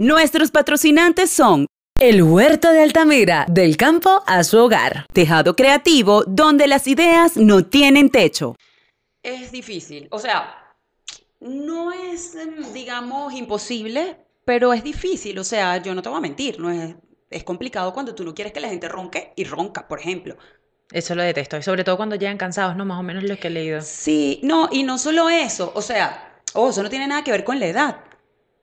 Nuestros patrocinantes son El Huerto de Altamira, del campo a su hogar. Tejado creativo donde las ideas no tienen techo. Es difícil, o sea, no es, em, digamos, imposible, pero es difícil, o sea, yo no te voy a mentir, no es, es complicado cuando tú no quieres que la gente ronque y ronca, por ejemplo. Eso lo detesto. Y sobre todo cuando llegan cansados, ¿no? Más o menos lo que he leído. Sí, no, y no solo eso, o sea, oh, eso no tiene nada que ver con la edad.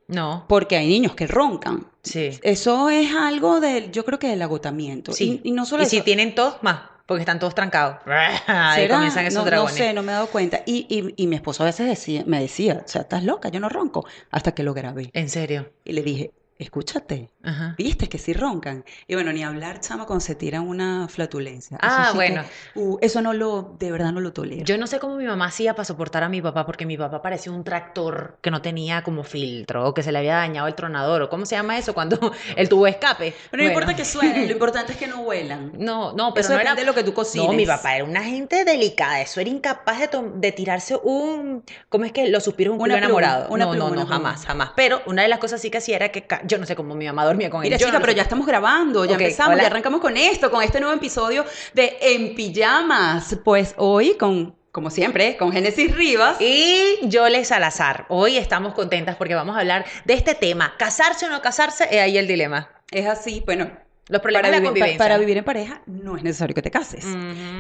No. Porque hay niños que roncan. Sí. Eso es algo del, yo creo que del agotamiento. Sí. Y, y no solo y eso. si tienen tos, más. Porque están todos trancados. Ahí comienzan esos no, dragones. No sé, no me he dado cuenta. Y, y, y mi esposo a veces decía, me decía, o sea, estás loca, yo no ronco. Hasta que lo grabé. En serio. Y le dije, escúchate, Ajá. viste que sí roncan. Y bueno, ni hablar, chama, cuando se tiran una flatulencia. Ah, sí que- bueno. uh, eso no lo, de verdad no lo tolero. Yo no sé cómo mi mamá hacía para soportar a mi papá, porque mi papá parecía un tractor que no tenía como filtro, o que se le había dañado el tronador, o cómo se llama eso cuando el tubo escape. Pero no Bueno. importa que suene, lo importante es que no huelan. No, no, pero Eso no depende era... de lo que tú cocines. No, mi papá era una gente delicada, eso era incapaz de, de tirarse un, ¿cómo es que los suspiros de un Una pluma, enamorado? una no, pluma, no, no, pluma. jamás, jamás. Pero una de las cosas sí que hacía era que, yo no sé cómo mi mamá dormía con él. Mira, chica, no pero sé ya estamos grabando, ya Ok, empezamos, hola. ya arrancamos con esto, con este nuevo episodio de En Pijamas. Pues hoy, con, como siempre, con Génesis Rivas. Y Yole Salazar. Hoy estamos contentas porque vamos a hablar de este tema. ¿Casarse o no casarse? Es ahí el dilema. Es así, bueno, Los problemas para de la convivencia. para vivir en pareja no es necesario que te cases.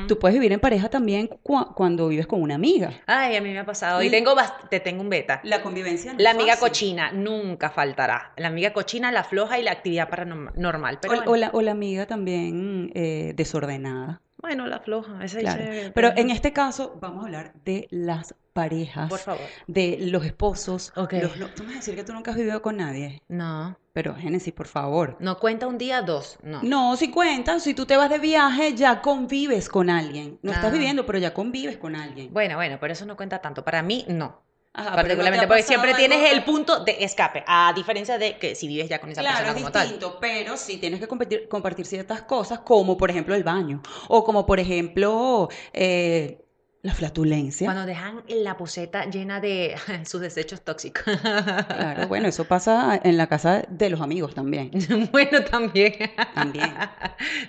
Tú puedes vivir en pareja también cua- cuando vives con una amiga. Ay, a mí me ha pasado. Y Mm. tengo te tengo un beta. La convivencia no La amiga fácil. cochina nunca faltará. La amiga cochina, la floja y la actividad paranormal. Pero O, bueno, o la, o la amiga también eh, desordenada. bueno, la floja. Esa Claro. Pero en este caso vamos a hablar de las parejas, Por favor. de los esposos. Ok. los tú me vas a decir que tú nunca has vivido con nadie. No. Pero Génesis, por favor. No cuenta un día, dos. No. No, si cuentas, si tú te vas de viaje, ya convives con alguien. No estás Ah. viviendo, pero ya convives con alguien. Bueno, bueno, pero eso no cuenta tanto. Para mí, no. Ajá, pero ¿no te Particularmente porque siempre tienes el punto de escape. A diferencia de que si vives ya con esa Claro, persona es como tal. distinto, pero sí tienes que compartir, compartir ciertas cosas, como por ejemplo el baño, o como por ejemplo eh, la flatulencia. Cuando dejan la poseta llena de sus desechos tóxicos. Claro, bueno, eso pasa en la casa de los amigos también. bueno, también. También.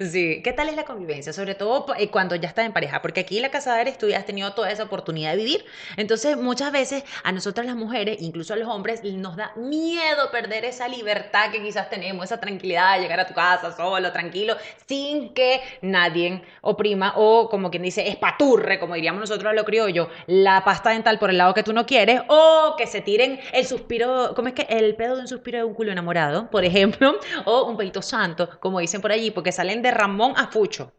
Sí. ¿Qué tal es la convivencia? Sobre todo eh, cuando ya estás en pareja. Porque aquí la casa eres tú y has tenido toda esa oportunidad de vivir. Entonces, muchas veces a nosotras las mujeres, incluso a los hombres, nos da miedo perder esa libertad que quizás tenemos, esa tranquilidad de llegar a tu casa solo, tranquilo, sin que nadie oprima o, como quien dice, espaturre, como diríamos nosotros a lo criollo, la pasta dental por el lado que tú no quieres, o que se tiren el suspiro, ¿cómo es que? El pedo de un suspiro de un culo enamorado, por ejemplo, o un pedito santo, como dicen por allí, porque salen de Ramón a Fucho.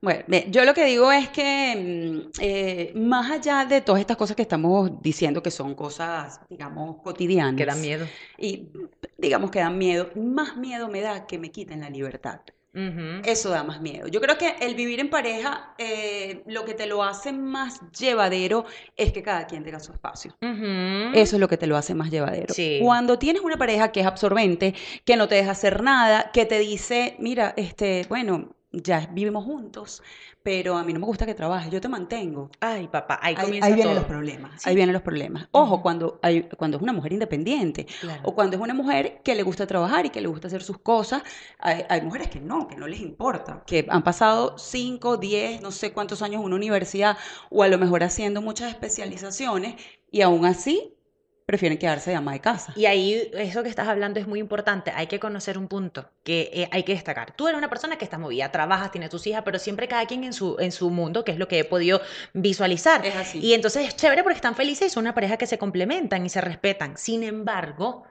Bueno, yo lo que digo es que mm, eh, más allá de todas estas cosas que estamos diciendo que son cosas, digamos, cotidianas. Que da miedo. Y digamos que dan miedo, más miedo me da que me quiten la libertad. Eso da más miedo. Yo creo que el vivir en pareja, eh, lo que te lo hace más llevadero es que cada quien tenga su espacio. Eso es lo que te lo hace más llevadero. Sí. Cuando tienes una pareja que es absorbente, que no te deja hacer nada, que te dice, mira, este, bueno, ya vivimos juntos, pero a mí no me gusta que trabajes, yo te mantengo. Ay, papá, ahí Ahí, comienza ahí vienen todo. los problemas, Sí. ahí vienen los problemas. Ojo, Ujú. cuando, hay, cuando es una mujer independiente Claro. o cuando es una mujer que le gusta trabajar y que le gusta hacer sus cosas, hay, hay mujeres que no, que no les importa, que han pasado 5, 10, no sé cuántos años en una universidad o a lo mejor haciendo muchas especializaciones y aún así prefieren quedarse de ama de casa. Y ahí eso que estás hablando es muy importante. Hay que conocer un punto que eh, hay que destacar. Tú eres una persona que está movida, trabajas, tienes tus hijas, pero siempre cada quien en su, en su mundo, que es lo que he podido visualizar. Es así. Y entonces es chévere porque están felices y son una pareja que se complementan y se respetan. Sin embargo,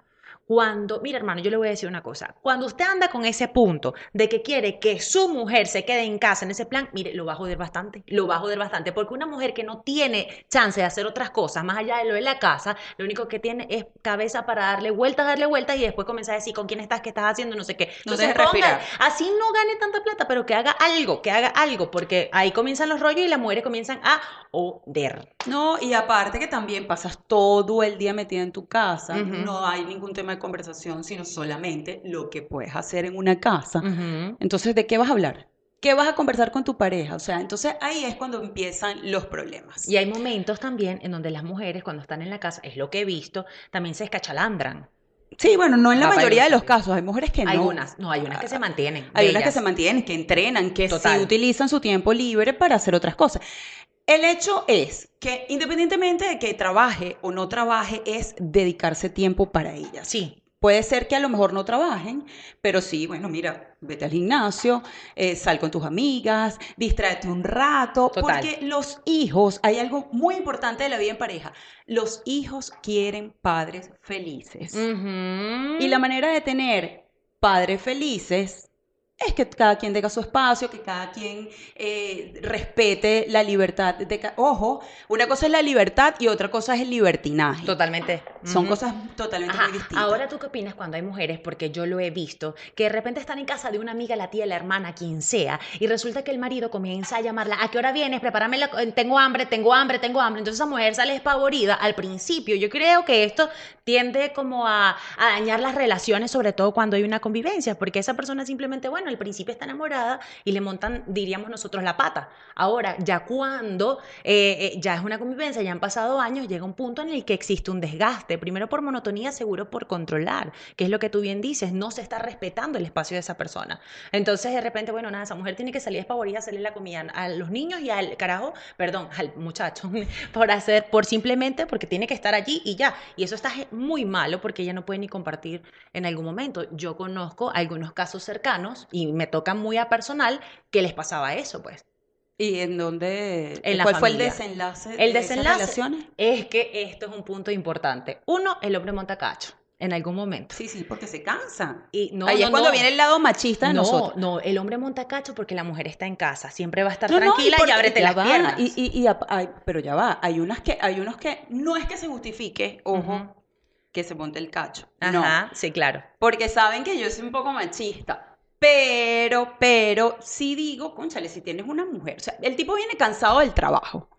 Cuando, mira hermano, yo le voy a decir una cosa, cuando usted anda con ese punto de que quiere que su mujer se quede en casa en ese plan, mire, lo va a joder bastante, lo va a joder bastante, porque una mujer que no tiene chance de hacer otras cosas más allá de lo de la casa, lo único que tiene es cabeza para darle vueltas, darle vueltas y después comenzar a decir con quién estás, qué estás haciendo, no sé qué. No Entonces, ponga- así no gane tanta plata, pero que haga algo, que haga algo, porque ahí comienzan los rollos y las mujeres comienzan a oder. No, y aparte que también pasas todo el día metida en tu casa, no hay ningún tema conversación, sino solamente lo que puedes hacer en una casa. Entonces, ¿de qué vas a hablar? ¿Qué vas a conversar con tu pareja? O sea, entonces ahí es cuando empiezan los problemas. Y hay momentos también en donde las mujeres, cuando están en la casa, es lo que he visto, también se escachalandran. Sí, bueno, no en la mayoría de los casos, hay mujeres que no. Algunas, no, hay unas que se mantienen. Hay unas que se mantienen, que entrenan, que Total. sí utilizan su tiempo libre para hacer otras cosas. El hecho es que independientemente de que trabaje o no trabaje, es dedicarse tiempo para ellas. Sí, Puede ser que a lo mejor no trabajen, pero sí, bueno, mira, vete al gimnasio, eh, sal con tus amigas, distráete un rato, Total. porque los hijos, hay algo muy importante de la vida en pareja, los hijos quieren padres felices. Y la manera de tener padres felices es que cada quien tenga su espacio, que cada quien eh, respete la libertad. De Ojo, una cosa es la libertad y otra cosa es el libertinaje. Totalmente. Son cosas totalmente Ajá, muy distintas. Ahora tú qué opinas cuando hay mujeres, porque yo lo he visto, que de repente están en casa de una amiga, la tía, la hermana, quien sea, y resulta que el marido comienza a llamarla, ¿a qué hora vienes? Prepárame, la co- tengo hambre, tengo hambre, tengo hambre. Entonces esa mujer sale despavorida al principio. Yo creo que esto tiende como a, a dañar las relaciones, sobre todo cuando hay una convivencia, porque esa persona simplemente, bueno, al principio está enamorada y le montan, diríamos nosotros, la pata. Ahora, ya cuando eh, eh, ya es una convivencia, ya han pasado años, llega un punto en el que existe un desgaste, primero por monotonía, seguro por controlar, que es lo que tú bien dices, no se está respetando el espacio de esa persona. Entonces, de repente, bueno, nada, esa mujer tiene que salir despavorida, hacerle la comida a los niños y al carajo, perdón, al muchacho, por hacer, por simplemente porque tiene que estar allí y ya. Y eso está muy malo porque ella no puede ni compartir en algún momento. Yo conozco algunos casos cercanos me toca muy a personal que les pasaba eso, pues. ¿Y en dónde? En la ¿Cuál fue el desenlace El de esas desenlace relaciones? es que esto es un punto importante. Uno, el hombre monta cacho en algún momento. Sí, sí, porque se cansa. Y no, Ahí no, es cuando no. viene el lado machista de no, nosotros. no, el hombre monta cacho porque la mujer está en casa, siempre va a estar y tranquila y, porque ábrete las va, piernas. Y, y- y ay, pero ya va, hay unas que, hay unos que no es que se justifique, ojo, Ujú. que se monte el cacho. No, Ajá, sí, claro. porque saben que yo soy un poco machista. Pero, pero, sí digo, conchale, si tienes una mujer, o sea, el tipo viene cansado del trabajo,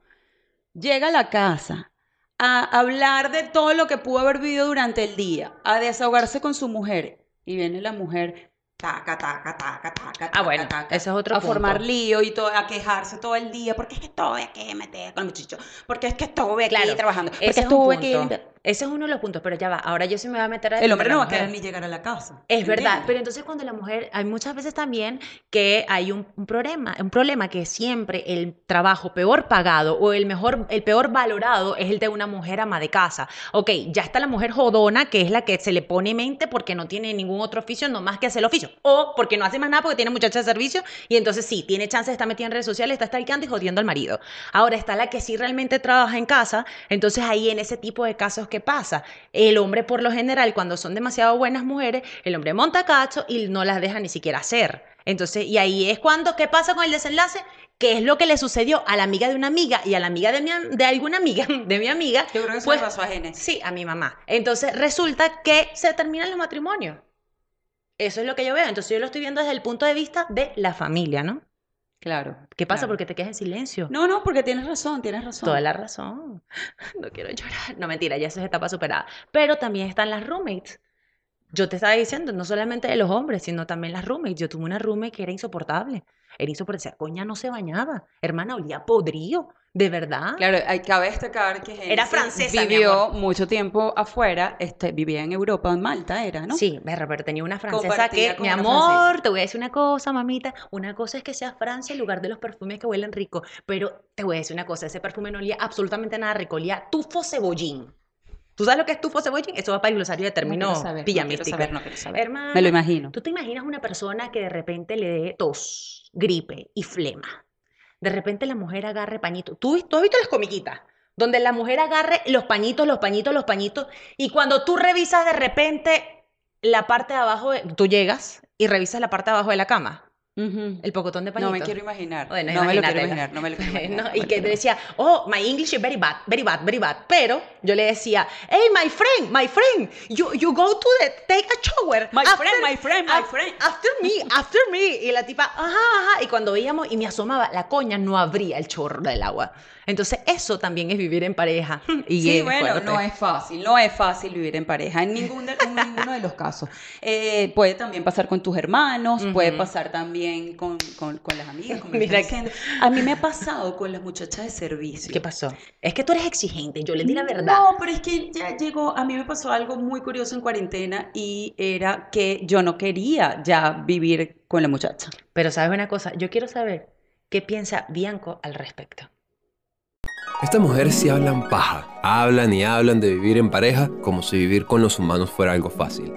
llega a la casa a hablar de todo lo que pudo haber vivido durante el día, a desahogarse con su mujer, y viene la mujer, taca, taca, taca, taca, Ah, bueno, taca, ese es otro a punto. formar lío y todo, a quejarse todo el día, porque es que estuve aquí metida con el muchacho, porque es que estuve aquí Claro, trabajando, porque ese es estuve aquí... Ese es uno de los puntos, pero ya va. Ahora yo sí me voy a meter a El hombre no va a querer ni llegar a la casa. Es verdad, pero entonces cuando la mujer, hay muchas veces también que hay un, un problema, un problema que siempre el trabajo peor pagado o el mejor, el peor valorado es el de una mujer ama de casa. Ok, ya está la mujer jodona, que es la que se le pone mente porque no tiene ningún otro oficio, no más que hacer el oficio, o porque no hace más nada porque tiene muchacha de servicio y entonces sí, tiene chance de estar metida en redes sociales, está stalkeando y jodiendo al marido. Ahora está la que sí realmente trabaja en casa, entonces ahí en ese tipo de casos, ¿qué pasa? El hombre por lo general, cuando son demasiado buenas mujeres, el hombre monta cacho y no las deja ni siquiera hacer. Entonces, y ahí es cuando, ¿qué pasa con el desenlace? ¿Qué es lo que le sucedió a la amiga de una amiga y a la amiga de, mi, de alguna amiga, de mi amiga? Yo creo que eso Pues, le pasó a. Sí, a mi mamá. Entonces resulta que se terminan los matrimonios. Eso es lo que yo veo. Entonces yo lo estoy viendo desde el punto de vista de la familia, ¿no? Claro. ¿Qué pasa? claro. Porque te quedas en silencio. No, no, porque tienes razón, tienes razón. Toda la razón. No quiero llorar. No, mentira, ya eso es etapa superada. Pero también están las roommates. Yo te estaba diciendo, no solamente de los hombres, sino también las roommates. Yo tuve una roommate que era insoportable. Era insoportable. Esa coña no se bañaba. Hermana, olía podrido. De verdad. Claro, hay, cabe destacar que Era francesa, vivió mucho tiempo afuera, este, vivía en Europa, en Malta era, ¿no? Sí, pero tenía una francesa Compartía que, mi una amor, francesa. te voy a decir una cosa, mamita. Una cosa es que sea Francia en lugar de los perfumes que huelen rico. Pero te voy a decir una cosa, ese perfume no olía absolutamente nada rico, olía tufo cebollín. ¿Tú sabes lo que es tufo cebollín? Eso va para el glosario de No término quiero saber, no quiero pijamístico. saber, no quiero saber. Hermana, Me lo imagino. ¿Tú te imaginas una persona que de repente le dé tos, gripe y flema? De repente la mujer agarre pañito. ¿Tú, has visto las comiquitas? Donde la mujer agarre los pañitos, los pañitos, los pañitos. Y cuando tú revisas de repente la parte de abajo, tú llegas y revisas la parte de abajo de la cama, Ujú. el pocotón de pañitos. No me quiero imaginar. Bueno, no me lo quiero imaginar, no me lo quiero imaginar. No, y que te decía, oh, my English is very bad, very bad, very bad. Pero yo le decía, hey, my friend, my friend, you, you go to the, take a shower. My friend, my friend, my friend. After me, after me. Y la tipa, ajá, ajá. Y cuando veíamos y me asomaba, la coña no abría el chorro del agua. Entonces, eso también es vivir en pareja. Y Sí, bueno, fuerte. no es fácil, no es fácil vivir en pareja en, ningún de, en ninguno de los casos. Eh, puede también pasar con tus hermanos, puede pasar también con, con- con las amigas, como Mira diciendo. A mí me ha pasado con las muchachas de servicio. ¿Qué pasó? Es que tú eres exigente, yo le di la verdad. No, pero es que ya llegó, a mí me pasó algo muy curioso en cuarentena y era que yo no quería ya vivir con la muchacha. Pero sabes una cosa, yo quiero saber qué piensa Bianco al respecto. Estas mujeres sí hablan paja. Hablan y hablan de vivir en pareja como si vivir con los humanos fuera algo fácil.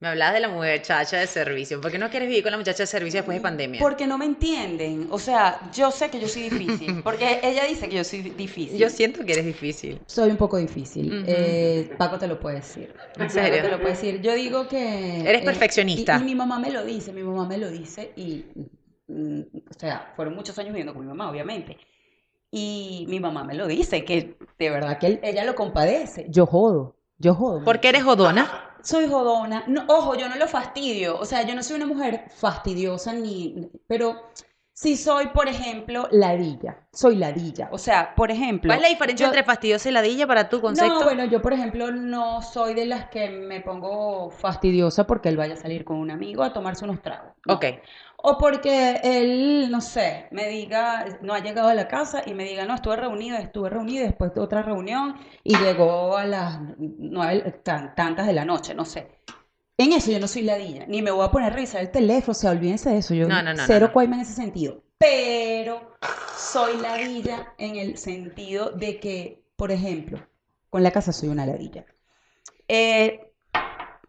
Me hablabas de la muchacha de servicio. ¿Por qué no quieres vivir con la muchacha de servicio después de pandemia? Porque no me entienden. O sea, yo sé que yo soy difícil. Porque ella dice que yo soy difícil. Yo siento que eres difícil. Soy un poco difícil. Ujú. Eh, Paco te lo puede decir. ¿En Paco serio? te lo puede decir. Yo digo que... Eres eh, perfeccionista. Y, y mi mamá me lo dice, mi mamá me lo dice y, mm, o sea, fueron muchos años viviendo con mi mamá, obviamente. Y mi mamá me lo dice, que de verdad que él- ella lo compadece. Yo jodo. Yo jodo. ¿Por qué eres jodona? Soy jodona. No, ojo, yo no lo fastidio. O sea, yo no soy una mujer fastidiosa ni... Pero sí soy, por ejemplo, ladilla. Soy ladilla. O sea, por ejemplo... ¿Cuál es la diferencia yo- entre fastidiosa y ladilla para tu concepto? No, bueno, yo por ejemplo no soy de las que me pongo fastidiosa porque él vaya a salir con un amigo a tomarse unos tragos. no. Ok. O porque él, no sé, me diga, no ha llegado a la casa y me diga, no, estuve reunido, estuve reunido, después de otra reunión y llegó a las nueve, tan- tantas de la noche, no sé. En eso yo no soy ladilla, ni me voy a poner a revisar el teléfono, o sea, olvídense de eso, yo No, no, no, cero coima en ese sentido. Pero soy ladilla en el sentido de que, por ejemplo, con la casa soy una ladilla. Eh,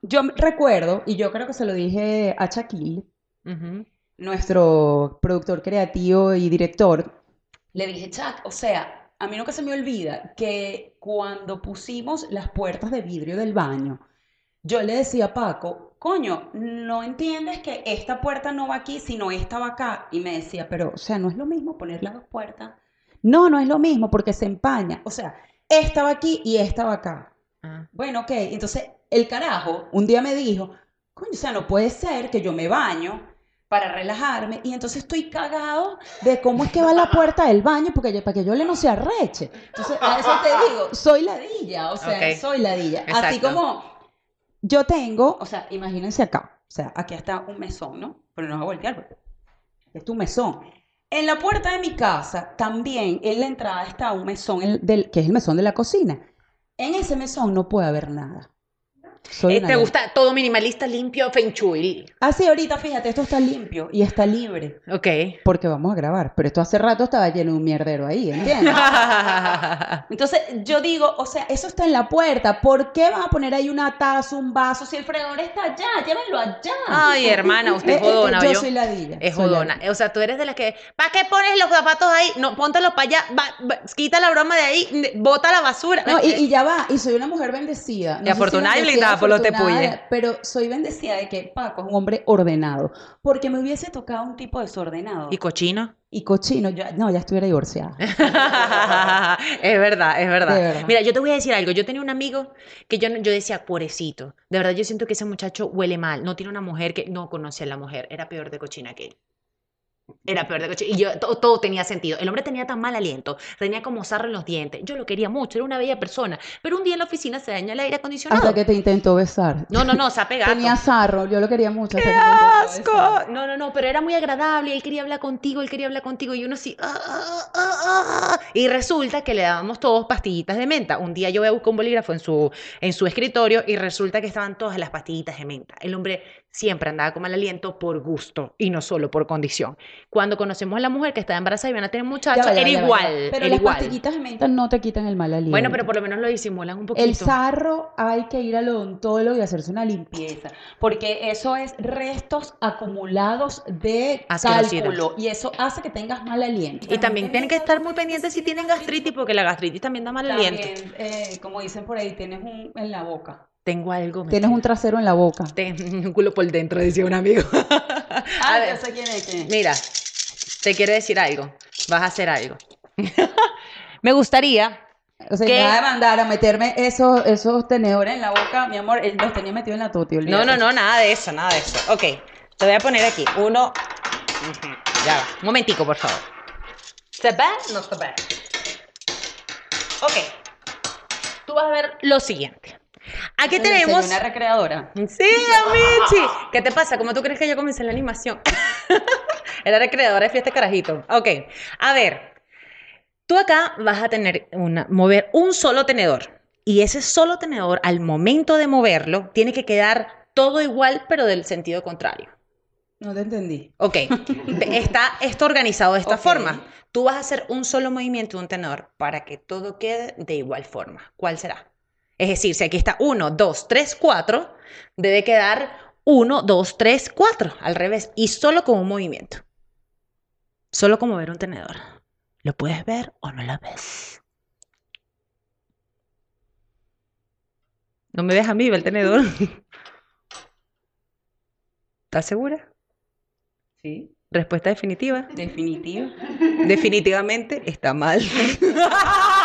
yo recuerdo, y yo creo que se lo dije a Shaquille, nuestro productor creativo y director, le dije, Chuck, o sea, a mí nunca se me olvida que cuando pusimos las puertas de vidrio del baño, yo le decía a Paco, coño, ¿no entiendes que esta puerta no va aquí, sino esta va acá? Y me decía, pero, o sea, no es lo mismo poner las dos puertas. No, no es lo mismo porque se empaña. O sea, esta va aquí y esta va acá. Ah. Bueno, ok. Entonces, el carajo un día me dijo, coño, o sea, no puede ser que yo me baño para relajarme y entonces estoy cagado de cómo es que va la puerta del baño porque yo, para que yo le no se arreche. Entonces, a eso te digo, soy ladilla, o sea, soy ladilla. Así Exacto. como yo tengo, o sea, imagínense acá, o sea, aquí está un mesón, ¿no? Pero no vas a voltear, porque es tu mesón. En la puerta de mi casa, también en la entrada está un mesón, el del, que es el mesón de la cocina. En ese mesón no puede haber nada. Soy Eh, ¿Te gusta todo minimalista, limpio, feng shui? Ah, sí, ahorita fíjate, esto está limpio y está libre. Ok. Porque vamos a grabar, pero esto hace rato estaba lleno de un mierdero ahí, ¿entiendes? Entonces yo digo, o sea, eso está en la puerta, ¿por qué van a poner ahí una taza, un vaso? Si el fregador está allá, llévenlo allá. Ay, hermana, usted es Eh, eh, jodona, Yo ¿oyó? soy ladilla. Es jodona. O sea, tú eres de las que, ¿para qué pones los zapatos ahí? No, póntelos para allá, va- va- quita la broma de ahí, bota la basura. No, y, y ya va, y soy una mujer bendecida. No sé si afortunada y blindada Pero soy bendecida de que Paco es un hombre ordenado. Porque me hubiese tocado un tipo desordenado. ¿Y cochino? Y cochino, yo, no, ya estuviera divorciada. es verdad, es verdad. Mira, yo te voy a decir algo. Yo tenía un amigo que yo, yo decía, pobrecito. De verdad, yo siento que ese muchacho huele mal. No tiene una mujer que no conoce a la mujer. Era peor de cochina que él. Era peor de cochina. Y yo, to- todo, tenía sentido. El hombre tenía tan mal aliento. Tenía como sarro en los dientes. Yo lo quería mucho. Era una bella persona. Pero un día en la oficina se dañó el aire acondicionado. Hasta que te intentó besar. No, no, no, se ha pegado. Tenía sarro, yo lo quería mucho. ¡Qué asco! No, no, no, pero era muy agradable. Él quería hablar contigo, él quería hablar contigo. Y uno así. "Ah, ah, ah, ah". Y resulta que le dábamos todos pastillitas de menta. Un día yo voy a buscar un bolígrafo en su, en su escritorio y resulta que estaban todas las pastillitas de menta. El hombre siempre andaba con mal aliento por gusto y no solo por condición. Cuando conocemos a la mujer que estaba embarazada y van a tener muchachos, era ya igual. ya. Pero las igual. pastillitas de menta no te quitan el mal aliento. Bueno, pero por lo menos lo disimulan un poquito. El sarro hay que ir al odontólogo y hacerse una limpieza, porque eso es restos acumulados de cálculo y eso hace que tengas mal aliento. Y también tienen que estar muy pendientes si tienen gastritis, porque la gastritis también da mal aliento. Eh, como dicen por ahí, tienes un en la boca. Tengo algo. Tienes un trasero en la boca. Tengo un culo por dentro, decía un amigo. A Ah, ver, yo sé quién es. quién es. Mira, te quiero decir algo. Vas a hacer algo. Me gustaría. O sea, ¿Qué? me va a mandar a meterme esos, esos tenedores en la boca, mi amor. Él los tenía metidos en la tuti, No, olvídate. no, no, nada de eso, nada de eso. Ok, te voy a poner aquí. Uno. Ya va. Un momentico, por favor. ¿Se ve? No se ve. Ok. Tú vas a ver lo siguiente. Aquí Oye, soy tenemos. una recreadora. Sí, Amichi. ¿Qué te pasa? ¿Cómo tú crees que yo comencé la animación? Era recreadora de fiesta carajito. Ok. A ver. Tú acá vas a tener una, mover un solo tenedor. Y ese solo tenedor, al momento de moverlo, tiene que quedar todo igual, pero del sentido contrario. No te entendí. Ok. Está esto organizado de esta forma. Tú vas a hacer un solo movimiento de un tenedor para que todo quede de igual forma. ¿Cuál será? Es decir, si aquí está 1, 2, 3, 4, debe quedar 1, 2, 3, 4, al revés, y solo con un movimiento. Solo con mover un tenedor. ¿Lo puedes ver o no lo ves? No me ves a mí, ve el tenedor. ¿Estás segura? Sí, Respuesta definitiva. definitiva. Definitivamente está mal.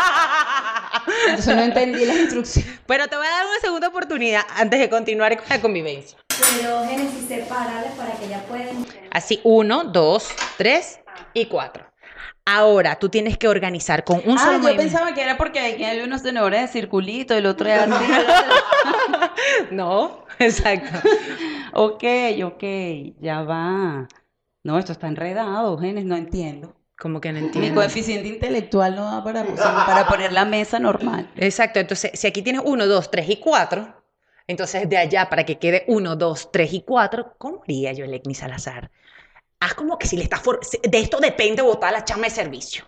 Entonces no entendí las instrucciones. Pero te voy a dar una segunda oportunidad antes de continuar con la convivencia. Pero Génesis, sepárales para que ya puedan. Así, uno, dos, tres y cuatro. Ahora tú tienes que organizar con un ah, solo yo movimiento. pensaba que era porque aquí hay unos tenedores de circulito, el otro es así. No, exacto. ok, ok, ya va. No, esto está enredado, Genes, no entiendo. Como que no Mi entiendo. coeficiente intelectual no da para, para poner la mesa normal. Exacto, entonces si aquí tienes uno, dos, tres y cuatro, entonces de allá para que quede uno, dos, tres y cuatro, ¿cómo haría yo, Elecni Salazar? Haz como que si le estás... for- De esto depende botar la chama de servicio.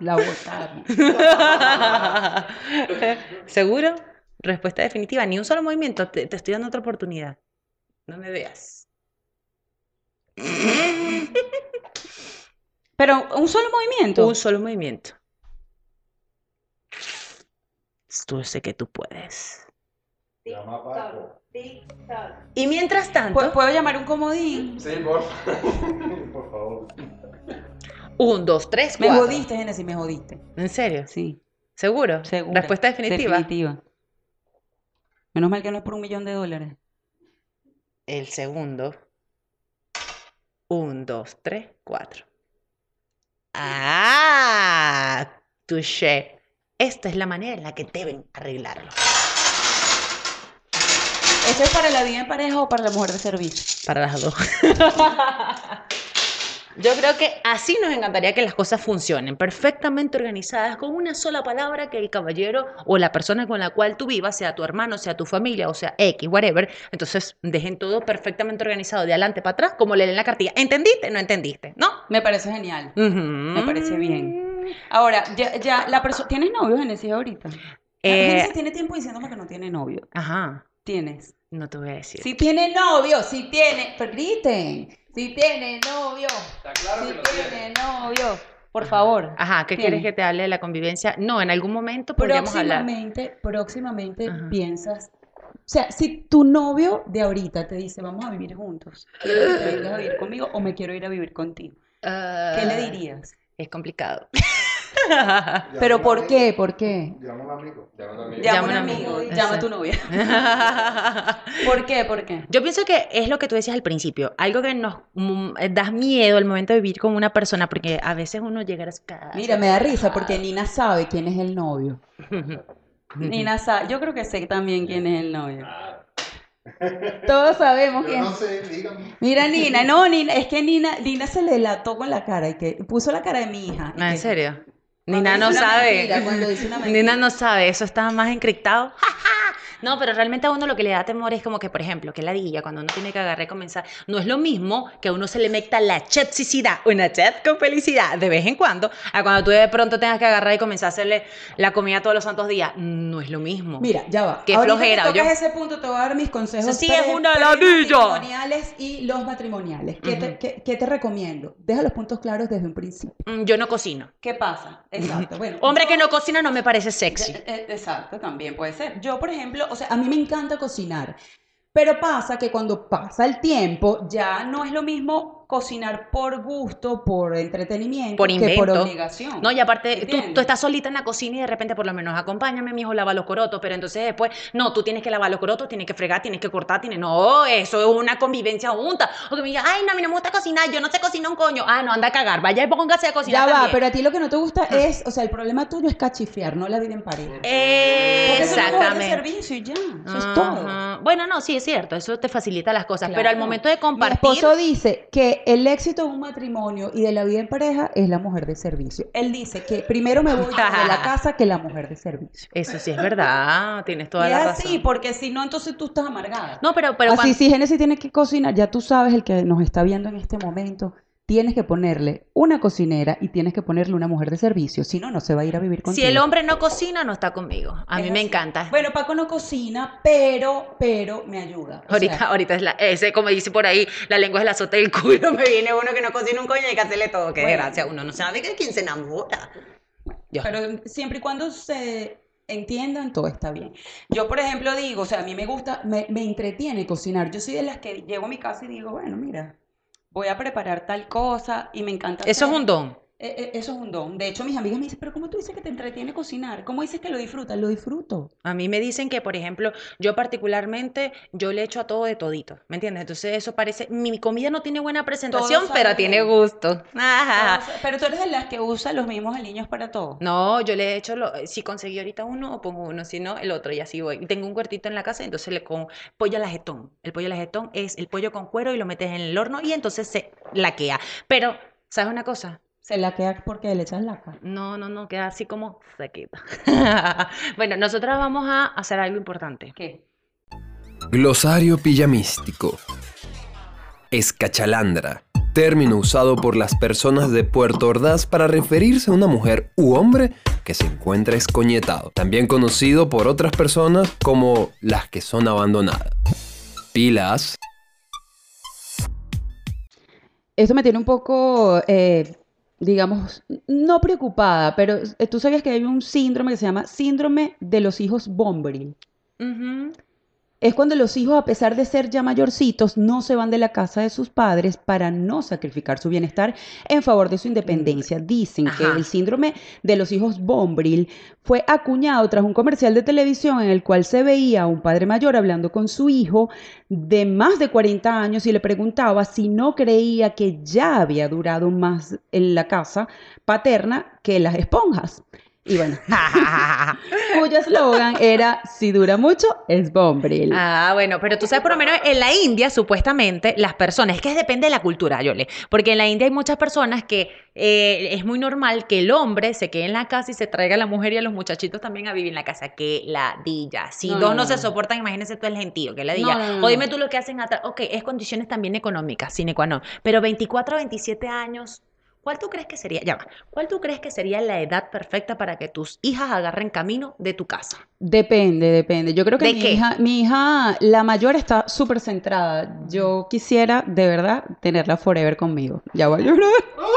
La botaron. ¿Seguro? Respuesta definitiva. Ni un solo movimiento. Te, te estoy dando otra oportunidad. No me veas. Pero un solo movimiento. Un solo movimiento. Tú sé que tú puedes. Y mientras tanto, ¿Pu- ¿Puedo llamar un comodín? Sí, por, por favor. un, dos, tres, Me cuatro. jodiste, Genesis, me jodiste. ¿En serio? Sí, ¿Seguro? seguro. Respuesta definitiva. Definitiva. Menos mal que no es por un millón de dólares. El segundo. Un, dos, tres, cuatro. ¡Ah! Touché. Esta es la manera en la que deben arreglarlo. ¿Esto es para la vida en pareja o para la mujer de servicio? Para las dos. Yo creo que así nos encantaría que las cosas funcionen, perfectamente organizadas, con una sola palabra que el caballero o la persona con la cual tú vivas, sea tu hermano, sea tu familia, o sea X, whatever, entonces dejen todo perfectamente organizado de adelante para atrás, como leen en la cartilla. ¿Entendiste? No entendiste, ¿no? Me parece genial. Me parece bien. Ahora, ya, ya la persona... ¿Tienes novio, Genesis, ahorita? Eh, Genesis tiene tiempo diciéndome que no tiene novio. Ajá, ¿Tienes? no te voy a decir. Si tiene novio, si tiene... Pero griten. Si tiene novio. si tiene novio. Por favor. Ajá, ¿qué Tiene. quieres que te hable de la convivencia? No, en algún momento podríamos hablar. Próximamente, Ajá. piensas. O sea, si tu novio de ahorita te dice, vamos a vivir Vivir juntos. Quiero que te vengas a vivir conmigo o me quiero ir a vivir contigo. ¿Qué le Ah, dirías? Es complicado. ¿Pero por qué? ¿Por qué? Llama a un amigo. Llama a un amigo. Llama a tu novia. ¿Por qué? ¿Por qué? Yo pienso que es lo que tú decías al principio, algo que nos mm, da miedo al momento de vivir con una persona, porque a veces uno llega a su casa. Mira, me da risa porque Nina sabe quién es el novio. Nina sabe. Yo creo que sé también quién es el novio. Todos sabemos quién. no sé, dígame. Mira, Nina, no, Nina, es que Nina, Nina se le lató con la cara y que puso la cara de mi hija. Ah, ¿En que- serio? Nina no sabe. mentira. Nina no sabe, eso está más encriptado. No, pero realmente a uno lo que le da temor es como que, por ejemplo, que ladilla, cuando uno tiene que agarrar y comenzar, no es lo mismo que a uno se le meta la chetzicidad, una chet con felicidad de vez en cuando, a cuando tú de pronto tengas que agarrar y comenzar a hacerle la comida todos los santos días. No es lo mismo. Mira, ya va. Qué Ahorita flojera, que yo- ese punto, te voy a dar mis consejos. Eso sí es una ladilla. matrimoniales y los matrimoniales. ¿Qué, te, Ujú. qué- qué te recomiendo? Deja los puntos claros desde un principio. Mm, Yo no cocino. ¿Qué pasa? Exacto. Bueno, Hombre yo- que no cocina no me parece sexy. Eh, Exacto, también puede ser. Yo, por ejemplo, o sea, a mí me encanta cocinar, pero pasa que cuando pasa el tiempo ya no es lo mismo cocinar por gusto, por entretenimiento, Por que por invento. obligación. No, y aparte, tú, estás solita en la cocina y de repente por lo menos acompáñame, mi hijo, lava los corotos, pero entonces después, no, tú tienes que lavar los corotos, tienes que fregar, tienes que cortar, tienes, no, eso es una convivencia junta. O que me diga, ay, no, a mí no me gusta cocinar, yo no sé cocinar un coño. Ah, no, anda a cagar, vaya y póngase a Ya cocinar va, también. pero a ti lo que no te gusta es, o sea, el problema tuyo es cachifiar, no la vida en pareja. De Exactamente. servicio y ya, eso es todo. Bueno, no, sí, es cierto, eso te facilita las cosas, pero al momento de Mi compartir... esposo dice que el éxito de un matrimonio y de la vida en pareja es la mujer de servicio. Él dice que primero me voy de la casa que la mujer de servicio. Eso sí es verdad, tienes toda y la es razón. así, porque si no, entonces tú estás amargada. No, pero, pero Así, cuando- si Génesis tiene que cocinar, ya tú sabes, el que nos está viendo en este momento, tienes que ponerle una cocinera y tienes que ponerle una mujer de servicio. Si no, no se va a ir a vivir si contigo. el hombre no cocina, no está conmigo. A Es mí me encanta. Bueno, Paco no cocina, pero, pero me ayuda. O Ahorita, sea, ahorita es la, ese, como dice por ahí, la lengua es la sota del culo. Me viene uno que no cocina un coño y hay que hacerle todo. Qué Bueno. desgracia. Uno no sabe de quién se enamora. Yo. Pero siempre y cuando se entiendan, todo está bien. Yo, por ejemplo, digo, o sea, a mí me gusta, me, me entretiene cocinar. Yo soy de las que llego a mi casa y digo, bueno, mira, voy a preparar tal cosa y me encanta. Eso es un don. Eh, eh, Eso es un don. De hecho, mis amigas me dicen, pero ¿cómo tú dices que te entretiene cocinar? ¿Cómo dices que lo disfrutas? Lo disfruto. A mí me dicen que, por ejemplo, yo particularmente, yo le echo a todo de todito. ¿Me entiendes? Entonces eso parece, mi, mi comida no tiene buena presentación, pero tiene gusto. Ajá. Entonces, pero tú eres de las que usa los mismos aliños para todo. No, yo le he hecho, lo, si conseguí ahorita uno, pongo uno, si no, el otro, y así voy. Y Tengo un cuartito en la casa, entonces le pongo pollo al ajetón. El pollo al ajetón es el pollo con cuero y lo metes en el horno y entonces se laquea. Pero, ¿sabes una cosa? Se la queda porque le echas laca. No, no, no, queda así como sequita. bueno, nosotras vamos a hacer algo importante. ¿Qué? Glosario pijamístico. Escachalandra. Término usado por las personas de Puerto Ordaz para referirse a una mujer u hombre que se encuentra escoñetado. También conocido por otras personas como las que son abandonadas. Pilas. Esto me tiene un poco, eh, digamos, no preocupada, pero eh, tú sabías que hay un síndrome que se llama síndrome de los hijos Bomberil. Ujú. Es cuando los hijos, a pesar de ser ya mayorcitos, no se van de la casa de sus padres para no sacrificar su bienestar en favor de su independencia. Dicen que el síndrome de los hijos Bombril fue acuñado tras un comercial de televisión en el cual se veía a un padre mayor hablando con su hijo de más de 40 años y le preguntaba si no creía que ya había durado más en la casa paterna que las esponjas. Y bueno, cuyo eslogan era, si dura mucho, es Bombril. Ah, bueno, pero tú sabes, por lo menos en la India, supuestamente, las personas, es que depende de la cultura, Yole, porque en la India hay muchas personas que eh, es muy normal que el hombre se quede en la casa y se traiga a la mujer y a los muchachitos también a vivir en la casa. Que ladilla. Si No, dos no, se soportan, imagínense tú el gentío, que no, no, o dime tú lo que hacen atrás. Ok, es condiciones también económicas, sine qua non. Pero 24 a 27 años. ¿Cuál tú crees que sería? Ya va. ¿Cuál tú crees que sería la edad perfecta para que tus hijas agarren camino de tu casa? Depende, depende. Yo creo que ¿De mi qué? hija, mi hija, la mayor está súper centrada. Yo quisiera, de verdad, tenerla forever conmigo. Ya voy a llorar.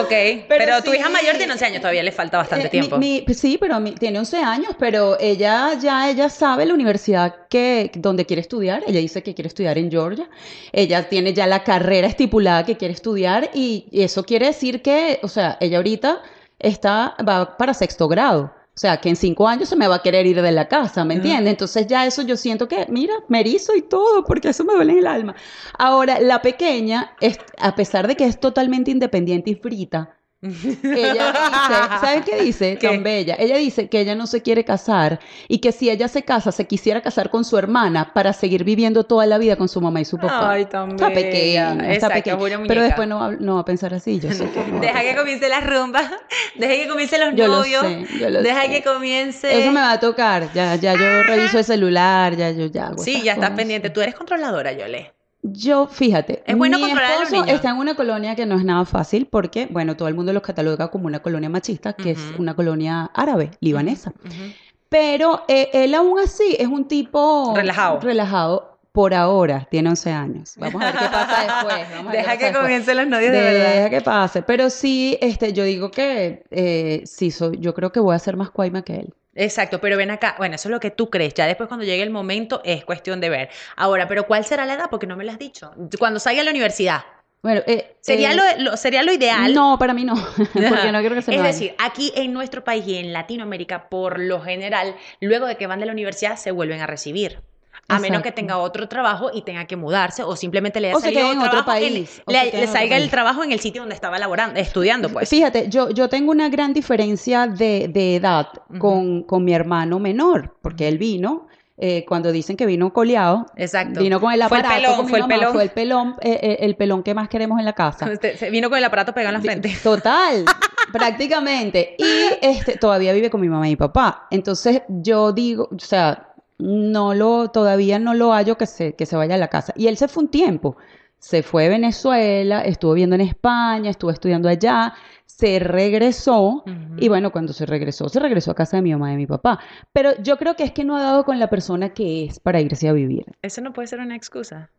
Ok, pero, tu sí. hija mayor tiene 11 años, todavía le falta bastante Eh, mi- tiempo. mi- pues sí, pero mi- tiene 11 años, pero ella ya ella sabe la universidad que donde quiere estudiar. Ella dice que quiere estudiar en Georgia. Ella tiene ya la carrera estipulada que quiere estudiar y eso quiere decir que, o sea, ella ahorita está va para sexto grado. O sea, que en cinco años se me va a querer ir de la casa, ¿me entiendes? Entonces ya eso yo siento que, mira, me erizo y todo, porque eso me duele en el alma. Ahora, la pequeña, es, a pesar de que es totalmente independiente y frita, Ella dice, ¿sabes qué dice? ¿Qué? Tan bella. Ella dice que ella no se quiere casar y que si ella se casa, se quisiera casar con su hermana para seguir viviendo toda la vida con su mamá y su papá. Ay, tan Está bella. pequeña, está Exacto, pequeña. Pero después no va, no va a pensar así, yo sé que no Deja que comience la rumba, deja que comiencen los Yo lo novios, sé, yo lo deja sé. que comience. Eso me va a tocar, ya, ya yo reviso el celular, ya yo ya hago Sí, ya estás pendiente. Tú eres controladora, Yole. Yo, fíjate, Es bueno mi esposo está en una colonia que no es nada fácil porque, bueno, todo el mundo los cataloga como una colonia machista, que es Ujú. una colonia árabe, libanesa. Ujú. Pero eh, él aún así es un tipo Relajado. relajado por ahora, tiene 11 años. Vamos a ver qué pasa después. vamos a ver qué Deja pasa que comiencen los novios de Deja verdad. que pase. Pero sí, este, yo digo que eh, sí, soy, yo creo que voy a ser más cuaima que él. Exacto, pero ven acá, bueno, eso es lo que tú crees, ya después cuando llegue el momento es cuestión de ver. Ahora, pero ¿cuál será la edad? Porque no me lo has dicho. Cuando salga a la universidad. Bueno, eh, Sería, eh, lo, lo- sería lo ideal. No, para mí no, porque no quiero que se me Es decir, aquí en nuestro país y en Latinoamérica, por lo general, luego de que van de la universidad, se vuelven a recibir. A menos que tenga otro trabajo y tenga que mudarse o simplemente le haya O salido en otro en- país, o le, le salga el trabajo en el sitio donde estaba laborando, estudiando, pues. Fíjate, yo, yo tengo una gran diferencia de, de edad con, con mi hermano menor, porque él vino, eh, cuando dicen que vino coleado, Exacto. vino con el Fue el aparato, pelón, fue el pelón. fue el pelón, eh, eh, el pelón que más queremos en la casa. Se- vino con el aparato pegado en la frente. Total, prácticamente. Y este todavía vive con mi mamá y mi papá. Entonces yo digo, o sea, no lo, todavía no lo hallo que se, que se vaya a la casa. Y él se fue un tiempo. Se fue a Venezuela, estuvo viviendo en España, estuvo estudiando allá, se regresó. Y bueno, cuando se regresó, se regresó a casa de mi mamá y mi papá. Pero yo creo que es que no ha dado con la persona que es para irse a vivir. Eso no puede ser una excusa.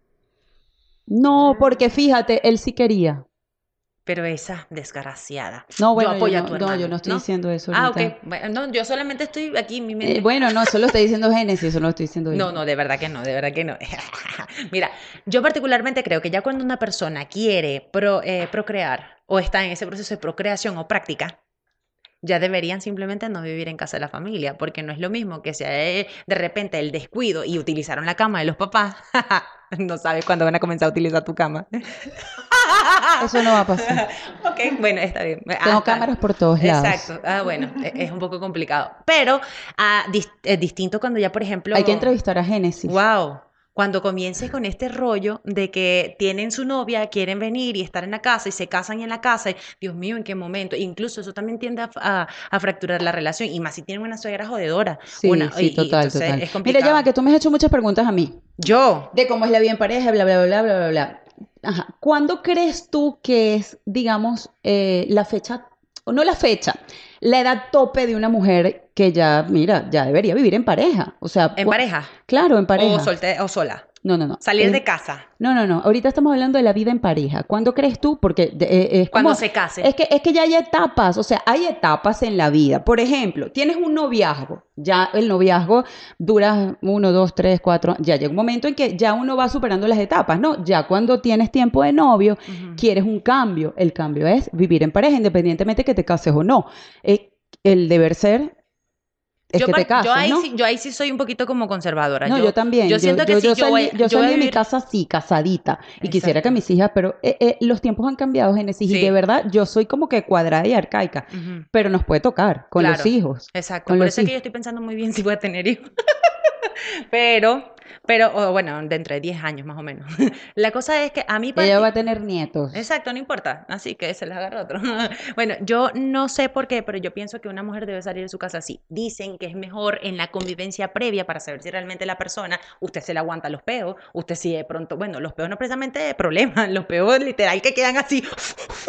No, porque fíjate, él sí quería. Pero esa desgraciada. No, bueno, yo no, a tu no, hermano. yo no estoy diciendo eso Ah, ok. Bueno, no, yo solamente estoy aquí en mi Eh, mente. bueno, no, eso lo está diciendo Génesis, eso no estoy diciendo yo. No, no, de verdad que no, de verdad que no. Mira, yo particularmente creo que ya cuando una persona quiere pro- eh, procrear o está en ese proceso de procreación o práctica, ya deberían simplemente no vivir en casa de la familia, porque no es lo mismo que sea eh, de repente el descuido y utilizaron la cama de los papás. no sabes cuándo van a comenzar a utilizar tu cama. Eso no va a pasar. ok, bueno, está bien. Tengo Ah, está. cámaras por todos lados. Exacto. Ah, bueno, e- es un poco complicado. Pero ah, dis- distinto cuando ya, por ejemplo... Hay que entrevistar a Génesis. Wow. Cuando comiences con este rollo de que tienen su novia, quieren venir y estar en la casa y se casan en la casa, y, Dios mío, ¿en qué momento? Incluso eso también tiende a, a- a fracturar la relación, y más si tienen una suegra jodedora. Sí, una, sí, y- total, total. Es Mira, complicado. ya va, que tú me has hecho muchas preguntas a mí. Yo, De cómo es la vida en pareja, bla, bla, bla, bla, bla, bla, bla. Ajá. ¿Cuándo crees tú que es, digamos, eh, la fecha, o no la fecha, la edad tope de una mujer que ya, mira, ya debería vivir en pareja? O sea, en pareja, Claro, en pareja. o, solte- o sola, No, no, no. salir En- de casa, No, no, no. Ahorita estamos hablando de la vida en pareja. ¿Cuándo crees tú? Porque de- eh, es cuando se case. Es que, es que ya hay etapas, o sea, hay etapas en la vida. Por ejemplo, tienes un noviazgo, ya el noviazgo dura uno, dos, tres, cuatro, ya llega un momento en que ya uno va superando las etapas, ¿no? Ya cuando tienes tiempo de novio, quieres un cambio. El cambio es vivir en pareja, independientemente que te cases o no. Eh, el deber ser es yo, que te par- yo cases, ahí ¿no? sí, yo ahí sí soy un poquito como conservadora. No, yo, también. Yo siento que yo salí, voy- yo salí a de mi vivir- casa así, casadita. Y quisiera que mis hijas, pero eh, eh, los tiempos han cambiado, Génesis. Y de verdad, yo soy como que cuadrada y arcaica. Pero nos puede tocar con los hijos. Exacto, con por eso es que yo estoy pensando muy bien si voy a tener hijos. pero, pero, o bueno, dentro de 10 años más o menos. La cosa es que a mí Ella va a tener nietos. Exacto, no importa. Así que se las agarra otro. bueno, yo no sé por qué, pero yo pienso que una mujer debe salir de su casa así. Dicen que es mejor en la convivencia previa para saber si realmente la persona, usted se le aguanta los peos, usted si de pronto, bueno, los peos no precisamente de problema, los peos literal que quedan así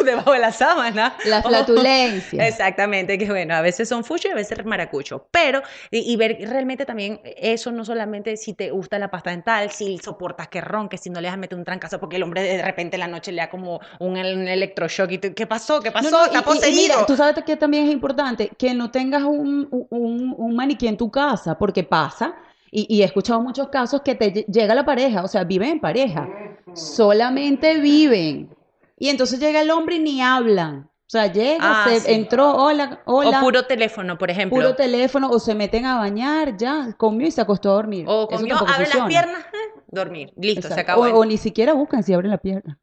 debajo de la sábana. La flatulencia. Exactamente, que bueno, a veces son fucho y a veces maracucho, pero y, y ver realmente también eso no solamente si te gusta la pasta dental, si soportas que ronque, si no le a meter un trancazo porque el hombre de repente en la noche le da como un, un electroshock y tú, ¿qué pasó? ¿Qué pasó? No, no, Está y- y- y poseído. mira, tú sabes que también es importante que no tengas un, un, un maniquí en tu casa, porque pasa, y, y he escuchado muchos casos que te lle- llega la pareja, o sea, viven en pareja, solamente viven. Y entonces llega el hombre y ni hablan. O sea, llega, Ah, se sí. entró, hola, hola. o puro teléfono, por ejemplo. puro teléfono, o se meten a bañar, ya, comió y se acostó a dormir. o comió, abre las funciona. piernas, eh, dormir. Listo, se Exacto. acabó. O, o ni siquiera buscan si abren la pierna.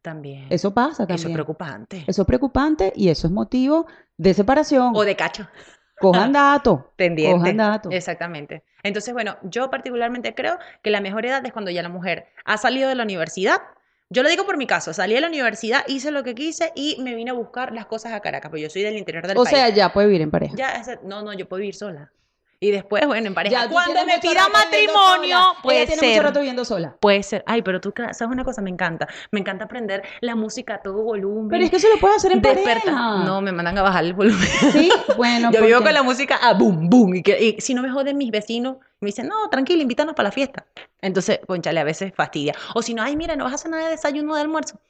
También. Eso pasa Eso es también. preocupante. Eso es preocupante y eso es motivo de separación. O de cacho. Cojan datos. Pendiente. Cojan datos. Exactamente. Entonces, bueno, yo particularmente creo que la mejor edad es cuando ya la mujer ha salido de la universidad. Yo lo digo por mi caso, salí de la universidad, hice lo que quise y me vine a buscar las cosas a Caracas, porque yo soy del interior del O país. sea, ya puede vivir en pareja. Ya, no, no, yo puedo vivir sola. Y después, bueno, en pareja. Ya, Cuando me pida matrimonio, puede Ella tiene ser. mucho rato viviendo sola. Puede ser. Ay, pero tú, ¿sabes una cosa? Me encanta. Me encanta aprender la música a todo volumen. Pero es que eso lo puedes hacer en Desperta- pareja. No, me mandan a bajar el volumen. Sí, bueno. Yo vivo con la música a boom, boom. Y, que, y si no me joden mis vecinos, me dicen, no, tranquila, invítanos para la fiesta. Entonces, conchale, a veces fastidia. O si no, ay, mira, no vas a hacer nada de desayuno de almuerzo.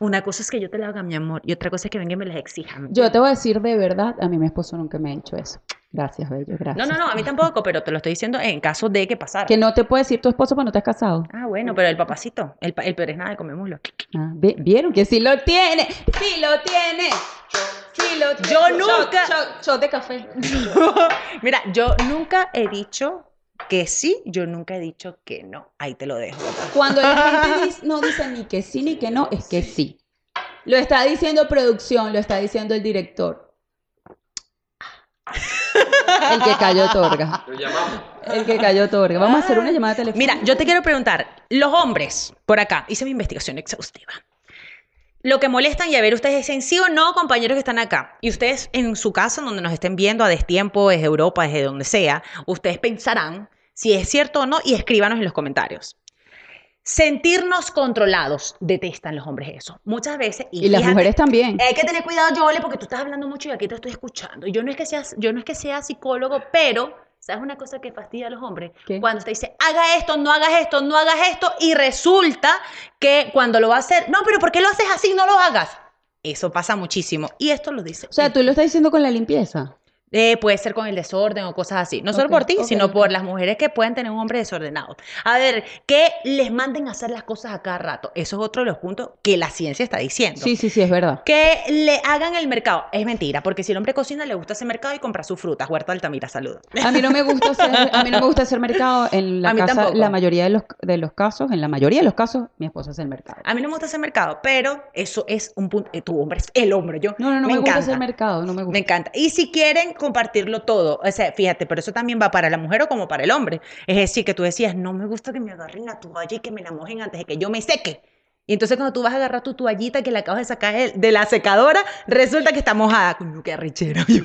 Una cosa es que yo te la haga, mi amor, y otra cosa es que venga y me las exijan. Yo te voy a decir de verdad, a mí mi esposo nunca me ha hecho eso. Gracias, bello, gracias. No, no, no, a mí tampoco, pero te lo estoy diciendo en caso de que pasara. Que no te puede decir tu esposo cuando te has casado. Ah, bueno, pero el papacito, el, el peor es nada comémoslo. Ah, vi- ¿Vieron que sí lo tiene? ¡Sí lo tiene! ¡Sí lo tiene! Yo nunca- Shot, shot de café. Mira, yo nunca he dicho que sí, yo nunca he dicho que no. Ahí te lo dejo. Cuando la gente dice- no dice ni que sí ni que no, es que sí. Lo está diciendo producción, lo está diciendo el director. El que cayó otorga. Lo llamamos. El que cayó otorga. Vamos a hacer una llamada telefónica. Mira, yo te quiero preguntar, los hombres, por acá, hice mi investigación exhaustiva. Lo que molestan y a ver, ustedes dicen sí o no, compañeros que están acá. Y ustedes en su casa, donde nos estén viendo a destiempo, desde Europa, desde donde sea, ustedes pensarán si es cierto o no y escríbanos en los comentarios. Sentirnos controlados, detestan los hombres eso. Muchas veces. Y las fíjate, mujeres también. hay que tener cuidado, Joel, porque tú estás hablando mucho y aquí te estoy escuchando. Y Yo no es que sea, yo no es que sea psicólogo, pero ¿sabes una cosa que fastidia a los hombres? ¿Qué? Cuando te dice, haga esto, no hagas esto, no hagas esto, y resulta que cuando lo va a hacer, no, pero ¿por qué lo haces así? No lo hagas. Eso pasa muchísimo. Y esto lo dice. O sea, tú lo estás diciendo con la limpieza. Eh, puede ser con el desorden o cosas así. No solo por ti, sino por las mujeres que pueden tener un hombre desordenado. A ver, que les manden a hacer las cosas a cada rato. Eso es otro de los puntos que la ciencia está diciendo. Sí, sí, sí, es verdad. Que le hagan el mercado. Es mentira, porque si el hombre cocina, le gusta hacer mercado y comprar sus frutas. Huerta Altamira, saludos. A mí no me gusta hacer, a mí no me gusta hacer mercado en la A mí casa. tampoco. La mayoría de los, de los casos, en la mayoría de los casos, mi esposa hace el mercado. A mí no me gusta hacer mercado, pero eso es un punto. eh, Tu hombre es el hombre. Yo No, no, no me, me, gusta encanta. hacer mercado, no me gusta. Me encanta. Y si quieren compartirlo todo, o sea, fíjate, pero eso también va para la mujer o como para el hombre. Es decir, que tú decías, no me gusta que me agarren la toalla y que me la mojen antes de que yo me seque. Y entonces cuando tú vas a agarrar tu toallita que la acabas de sacar de- la secadora, resulta que está mojada. Coño, qué arrechera. yo.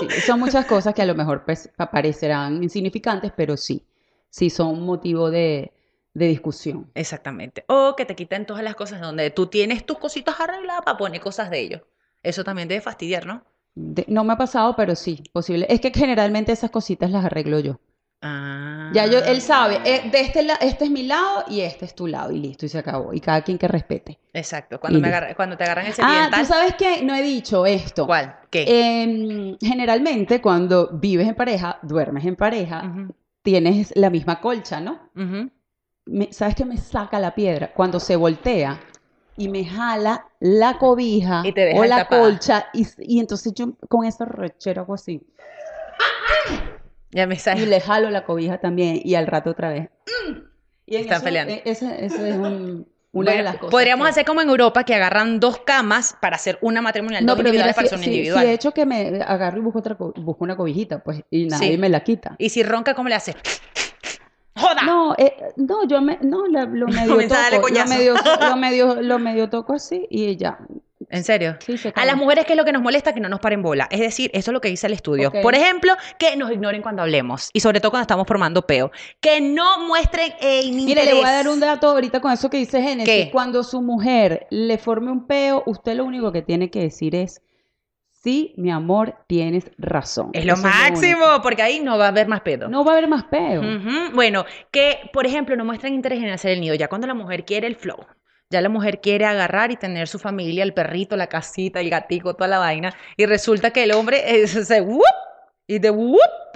Sí, sí, son muchas cosas que a lo mejor pues, pa- parecerán insignificantes, pero sí, sí son motivo de, de discusión. Exactamente. O que te quiten todas las cosas donde tú tienes tus cositas arregladas para poner cosas de ellos. Eso también debe fastidiar, ¿no? De- no me ha pasado, pero sí, posible. Es que generalmente esas cositas las arreglo yo. Ah. Ya yo, él sabe, eh, de este, este es mi lado y este es tu lado, y listo, y se acabó. Y cada quien que respete. Exacto. Cuando, me agarra- cuando te agarran el Ah, tú sabes que no he dicho esto. ¿Cuál? ¿Qué? Em, generalmente cuando vives en pareja, duermes en pareja, tienes la misma colcha, ¿no? ujú. Me- ¿Sabes qué me saca la piedra? Cuando se voltea y me jala la cobija Y te o la tapada. colcha y, y entonces yo con esa rechera hago así Ya me y sale. le jalo la cobija también y al rato otra vez. Y Están eso- peleando. e- Ese, ese es un- una de las cosas. podríamos que- hacer como en Europa que agarran dos camas para hacer una matrimonial, dos pero mira, para si, hacer una si- individual. si he hecho que me agarro y busco, otra, co- busco una cobijita, pues, y nadie Sí. me la quita. Y si ronca, ¿cómo le hace? ¡Joda! No, eh, no, yo me, no, lo medio toco, lo medio, lo medio, lo medio toco así y ya. ¿En serio? Sí, se A las mujeres, ¿qué es lo que nos molesta? Que no nos paren bola. Es decir, eso es lo que dice el estudio. Por ejemplo, que nos ignoren cuando hablemos. Y sobre todo cuando estamos formando peo. Que no muestren eh, Mire, le voy a dar un dato ahorita con eso que dice Génesis. ¿Qué? Cuando su mujer le forme un peo, usted lo único que tiene que decir es, sí, mi amor, tienes razón. Es lo Eso máximo, porque ahí no va a haber más pedo. No va a haber más. Ujú. Bueno, que por ejemplo no muestran interés en hacer el nido. Ya cuando la mujer quiere el flow, ya la mujer quiere agarrar y tener su familia, el perrito, la casita, el gatico, toda la vaina, y resulta que el hombre eh, se whoop, y de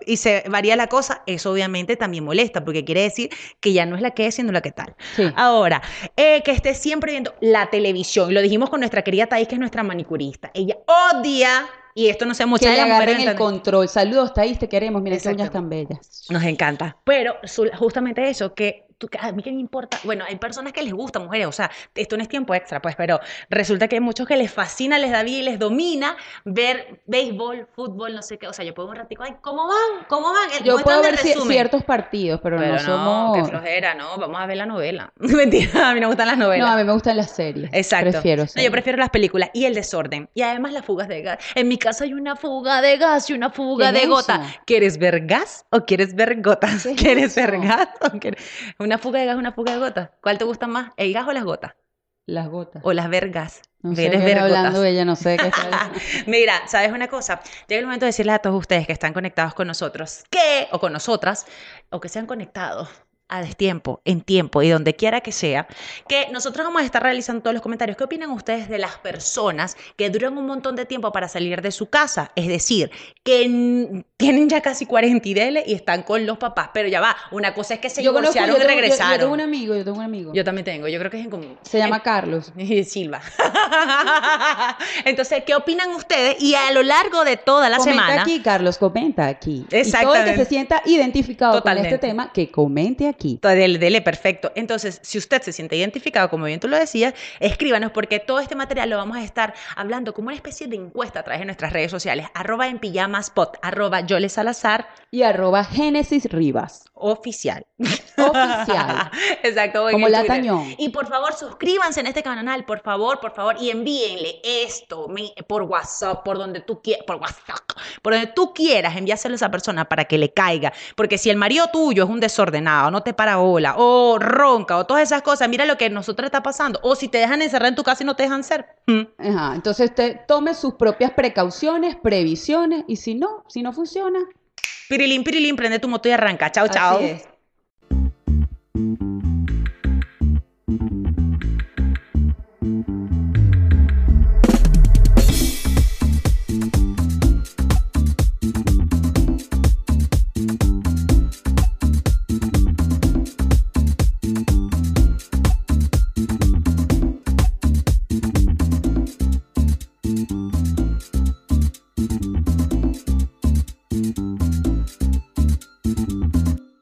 y se varía la cosa, eso obviamente también molesta, porque quiere decir que ya no es la que es, sino la que tal. Sí. Ahora, eh, que esté siempre viendo la televisión, lo dijimos con nuestra querida Thais, que es nuestra manicurista. Ella odia, y esto no que de las mujeres agarren el control. Saludos, Thais, te queremos. Mira qué Exacto. uñas tan bellas. Nos encanta. Pero su- justamente eso, que tú- a mí qué me importa. Bueno, hay personas que les gusta, mujeres, o sea, esto no es tiempo extra, pues, pero resulta que hay muchos que les fascina, les da vida y les domina ver béisbol, fútbol, no sé qué. O sea, yo puedo un ratico, ay, ¿cómo van? ¿Cómo van? Eh, Yo puedo ver resumen. ciertos partidos, pero, Pero no no, somos... qué flojera, no, vamos a ver la novela. Mentira, a mí no me gustan las novelas. No, a mí me gustan las series. Exacto. Prefiero No, yo prefiero las películas y el desorden. Y además las fugas de gas. En mi casa hay una fuga de gas y una fuga ¿Qué de es gota. eso? ¿Quieres ver gas o quieres ver gotas? ¿Qué es ¿Quieres ver gas o quieres... Una fuga de gas, una fuga de gotas. ¿Cuál te gusta más? ¿El gas o las gotas? Las gotas. ¿O las vergas? No sé ¿Quieres qué ver está hablando ella, no sé qué está. Mira, ¿sabes una cosa? Llega el momento de decirles a todos ustedes que están conectados con nosotros, que, o con nosotras, o que se han conectado a destiempo, en tiempo y donde quiera que sea, que nosotros vamos a estar realizando todos los comentarios. ¿Qué opinan ustedes de las personas que duran un montón de tiempo para salir de su casa? Es decir, que tienen ya casi 40 y dele y están con los papás, pero ya va, una cosa es que se Yo conozco, divorciaron yo y tengo, regresaron. Yo, tengo un amigo, yo tengo un amigo. Yo también tengo, yo creo que es en común. Se llama Carlos. Silva. Entonces, ¿qué opinan ustedes? Y a lo largo de toda la comenta semana. aquí, Carlos, comenta aquí. Y todo el que Exactamente. se sienta identificado con este tema, que comente aquí. Dele, dele, perfecto. Entonces, si usted se siente identificado, como bien tú lo decías, escríbanos porque todo este material lo vamos a estar hablando como una especie de encuesta a través de nuestras redes sociales. Arroba en pijamaspot, arroba Yole Salazar, Y arroba Génesis Rivas. oficial. Oficial. Exacto. Como la. Tañón. Y por favor, suscríbanse en este canal, por favor, por favor, y envíenle esto mi- por WhatsApp, por donde tú quieras, por WhatsApp, por donde tú quieras, enviárselo a esa persona para que le caiga. Porque si el marido tuyo es un desordenado, no te para ola, o ronca, o todas esas cosas, mira lo que a nosotros está pasando, o si te dejan encerrar en tu casa y no te dejan ser. Mm. Entonces usted tome sus propias precauciones, previsiones, y si no, si no funciona. Pirilín, pirilín, prende tu moto y arranca. Chao, chao.